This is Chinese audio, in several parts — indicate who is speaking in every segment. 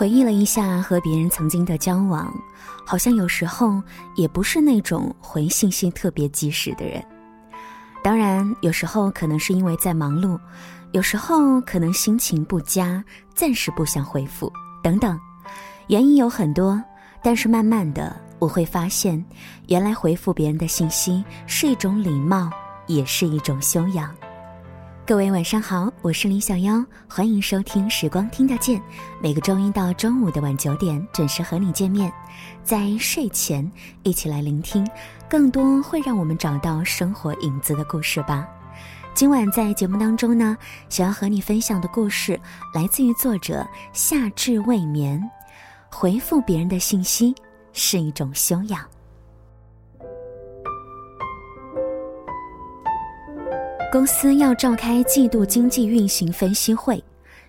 Speaker 1: 回忆了一下和别人曾经的交往，好像有时候也不是那种回信息特别及时的人。当然，有时候可能是因为在忙碌，有时候可能心情不佳，暂时不想回复等等，原因有很多。但是慢慢的，我会发现，原来回复别人的信息是一种礼貌，也是一种修养。各位晚上好，我是李小妖，欢迎收听《时光听得见》，每个周一到周五的晚九点准时和你见面，在睡前一起来聆听更多会让我们找到生活影子的故事吧。今晚在节目当中呢，想要和你分享的故事来自于作者夏至未眠，回复别人的信息是一种修养。公司要召开季度经济运行分析会，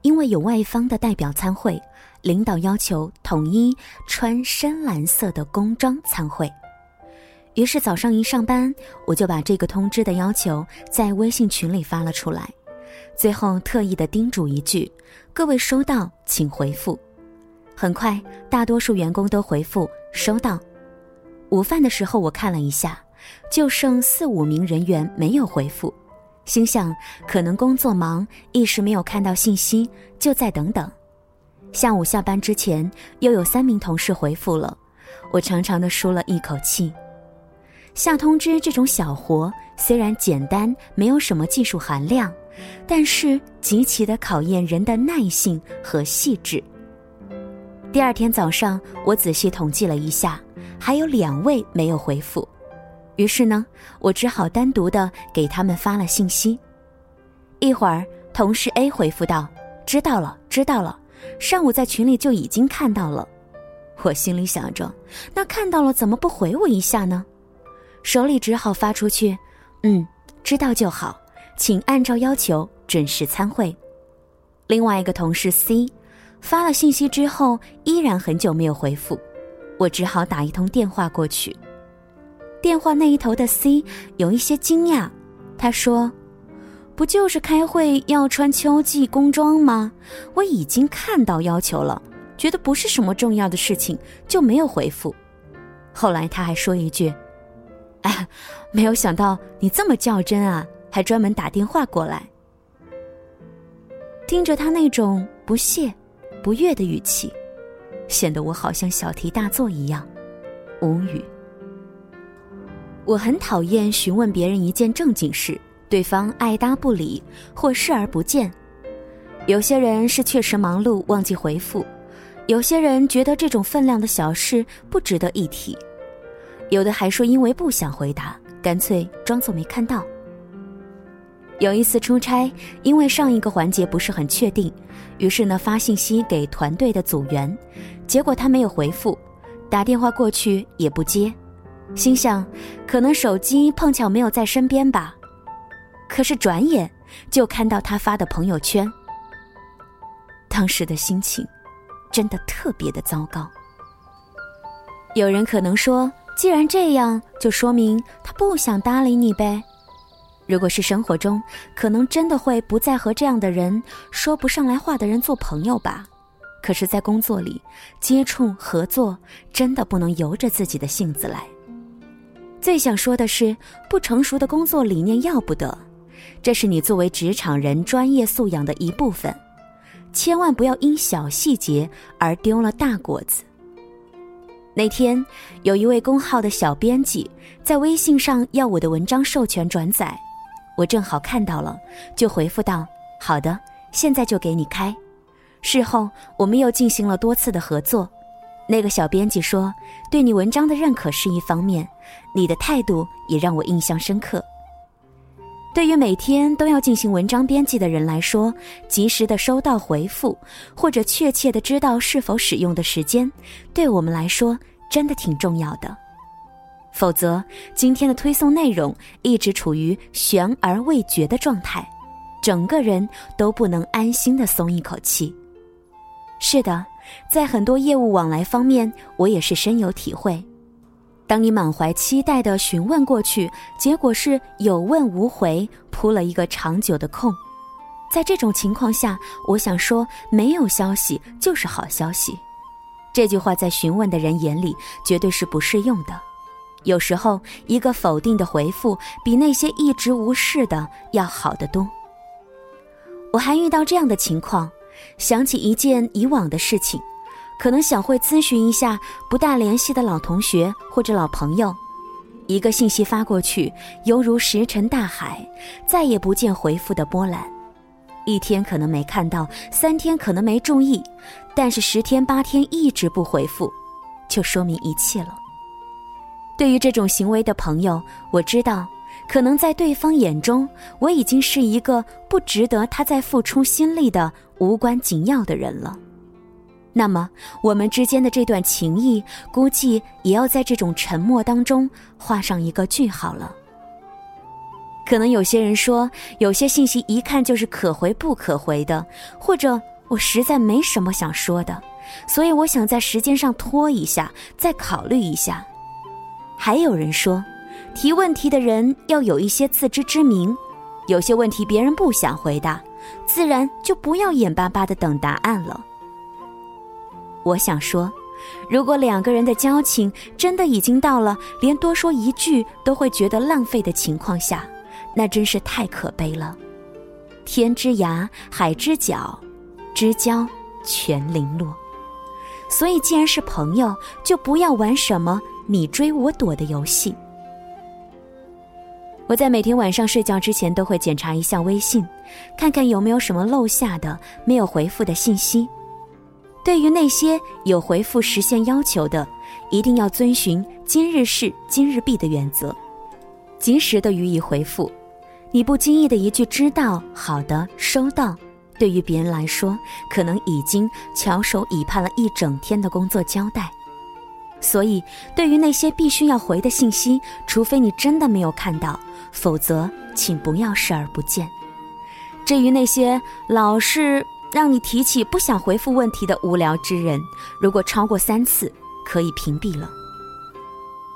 Speaker 1: 因为有外方的代表参会，领导要求统一穿深蓝色的工装参会。于是早上一上班，我就把这个通知的要求在微信群里发了出来，最后特意的叮嘱一句：“各位收到请回复。”很快，大多数员工都回复收到。午饭的时候我看了一下，就剩四五名人员没有回复。心想，可能工作忙，一时没有看到信息，就再等等。下午下班之前，又有三名同事回复了，我长长的舒了一口气。下通知这种小活虽然简单，没有什么技术含量，但是极其的考验人的耐性和细致。第二天早上，我仔细统计了一下，还有两位没有回复。于是呢，我只好单独的给他们发了信息。一会儿，同事 A 回复道：“知道了，知道了，上午在群里就已经看到了。”我心里想着，那看到了怎么不回我一下呢？手里只好发出去：“嗯，知道就好，请按照要求准时参会。”另外一个同事 C 发了信息之后，依然很久没有回复，我只好打一通电话过去。电话那一头的 C 有一些惊讶，他说：“不就是开会要穿秋季工装吗？我已经看到要求了，觉得不是什么重要的事情，就没有回复。”后来他还说一句：“哎，没有想到你这么较真啊，还专门打电话过来。”听着他那种不屑、不悦的语气，显得我好像小题大做一样，无语。我很讨厌询问别人一件正经事，对方爱答不理或视而不见。有些人是确实忙碌忘记回复，有些人觉得这种分量的小事不值得一提，有的还说因为不想回答，干脆装作没看到。有一次出差，因为上一个环节不是很确定，于是呢发信息给团队的组员，结果他没有回复，打电话过去也不接。心想，可能手机碰巧没有在身边吧。可是转眼就看到他发的朋友圈。当时的心情，真的特别的糟糕。有人可能说，既然这样，就说明他不想搭理你呗。如果是生活中，可能真的会不再和这样的人说不上来话的人做朋友吧。可是，在工作里，接触合作，真的不能由着自己的性子来。最想说的是，不成熟的工作理念要不得，这是你作为职场人专业素养的一部分，千万不要因小细节而丢了大果子。那天，有一位公号的小编辑在微信上要我的文章授权转载，我正好看到了，就回复道：“好的，现在就给你开。”事后，我们又进行了多次的合作。那个小编辑说：“对你文章的认可是一方面，你的态度也让我印象深刻。对于每天都要进行文章编辑的人来说，及时的收到回复，或者确切的知道是否使用的时间，对我们来说真的挺重要的。否则，今天的推送内容一直处于悬而未决的状态，整个人都不能安心的松一口气。是的。”在很多业务往来方面，我也是深有体会。当你满怀期待的询问过去，结果是有问无回，扑了一个长久的空。在这种情况下，我想说，没有消息就是好消息。这句话在询问的人眼里绝对是不适用的。有时候，一个否定的回复比那些一直无视的要好得多。我还遇到这样的情况，想起一件以往的事情，可能想会咨询一下不大联系的老同学或者老朋友。一个信息发过去，犹如石沉大海，再也不见回复的波澜。一天可能没看到，三天可能没注意，但是十天八天一直不回复，就说明一切了。对于这种行为的朋友，我知道，可能在对方眼中，我已经是一个不值得他再付出心力的无关紧要的人了。那么，我们之间的这段情谊，估计也要在这种沉默当中画上一个句号了。可能有些人说，有些信息一看就是可回不可回的，或者我实在没什么想说的，所以我想在时间上拖一下，再考虑一下。还有人说，提问题的人要有一些自知之明，有些问题别人不想回答，自然就不要眼巴巴的等答案了。我想说，如果两个人的交情真的已经到了连多说一句都会觉得浪费的情况下，那真是太可悲了。天之涯，海之角，知交全零落。所以，既然是朋友，就不要玩什么你追我躲的游戏。我在每天晚上睡觉之前都会检查一下微信，看看有没有什么漏下的没有回复的信息。对于那些有回复实现要求的，一定要遵循今日事今日毕的原则，及时的予以回复。你不经意的一句“知道”“好的”“收到”，对于别人来说，可能已经翘首以盼了一整天的工作交代。所以，对于那些必须要回的信息，除非你真的没有看到，否则请不要视而不见。至于那些老是……让你提起不想回复问题的无聊之人，如果超过三次，可以屏蔽了。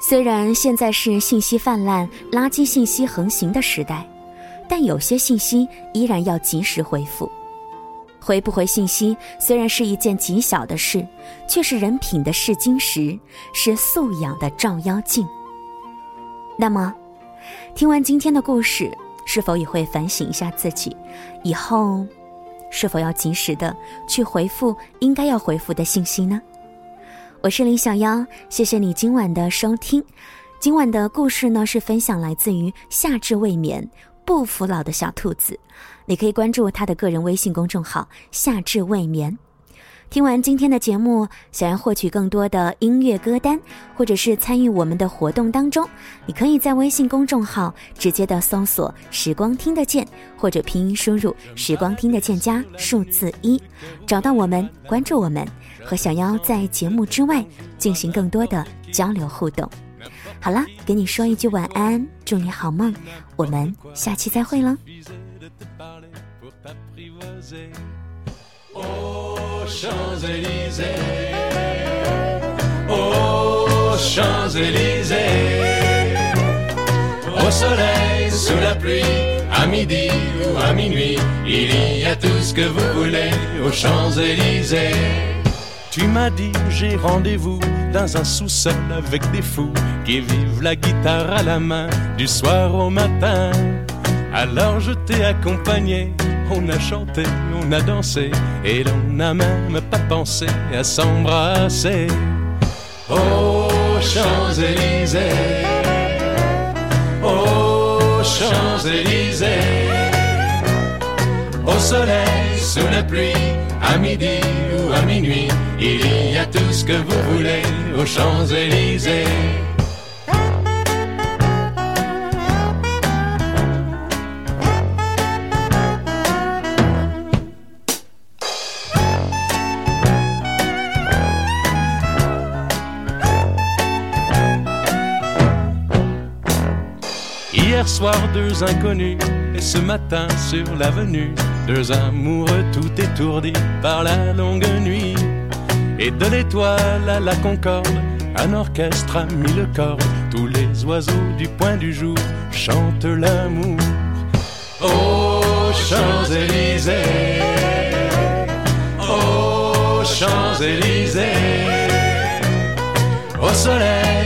Speaker 1: 虽然现在是信息泛滥、垃圾信息横行的时代，但有些信息依然要及时回复。回不回信息虽然是一件极小的事，却是人品的试金石，是素养的照妖镜。那么，听完今天的故事，是否也会反省一下自己，以后？是否要及时的去回复应该要回复的信息呢？我是林小妖，谢谢你今晚的收听。今晚的故事呢是分享来自于夏至未眠不服老的小兔子，你可以关注他的个人微信公众号“夏至未眠”。听完今天的节目，想要获取更多的音乐歌单，或者是参与我们的活动当中，你可以在微信公众号直接的搜索“时光听得见”，或者拼音输入“时光听得见”加数字一，找到我们，关注我们，和小妖在节目之外进行更多的交流互动。好了，给你说一句晚安，祝你好梦，我们下期再会了。Champs-Élysées, aux Champs-Élysées, au soleil, sous la pluie, à midi ou à minuit, il y a tout ce que vous voulez aux Champs-Élysées. Tu m'as dit j'ai rendez-vous dans un sous-sol avec des fous qui vivent la guitare à la main du soir au matin. Alors je t'ai accompagné on a chanté, on a dansé, et l'on n'a même pas pensé à s'embrasser. Aux Champs-Élysées, aux Champs-Élysées, au soleil, sous la pluie, à midi ou à minuit, il y a tout ce que vous voulez aux Champs-Élysées. Hier soir, deux inconnus, et ce matin sur l'avenue, deux amoureux tout étourdis par la longue nuit. Et de l'étoile à la concorde, un orchestre a mis le corps, tous les oiseaux du point du jour chantent l'amour. Oh,
Speaker 2: Champs-Élysées, aux Champs-Élysées, au soleil,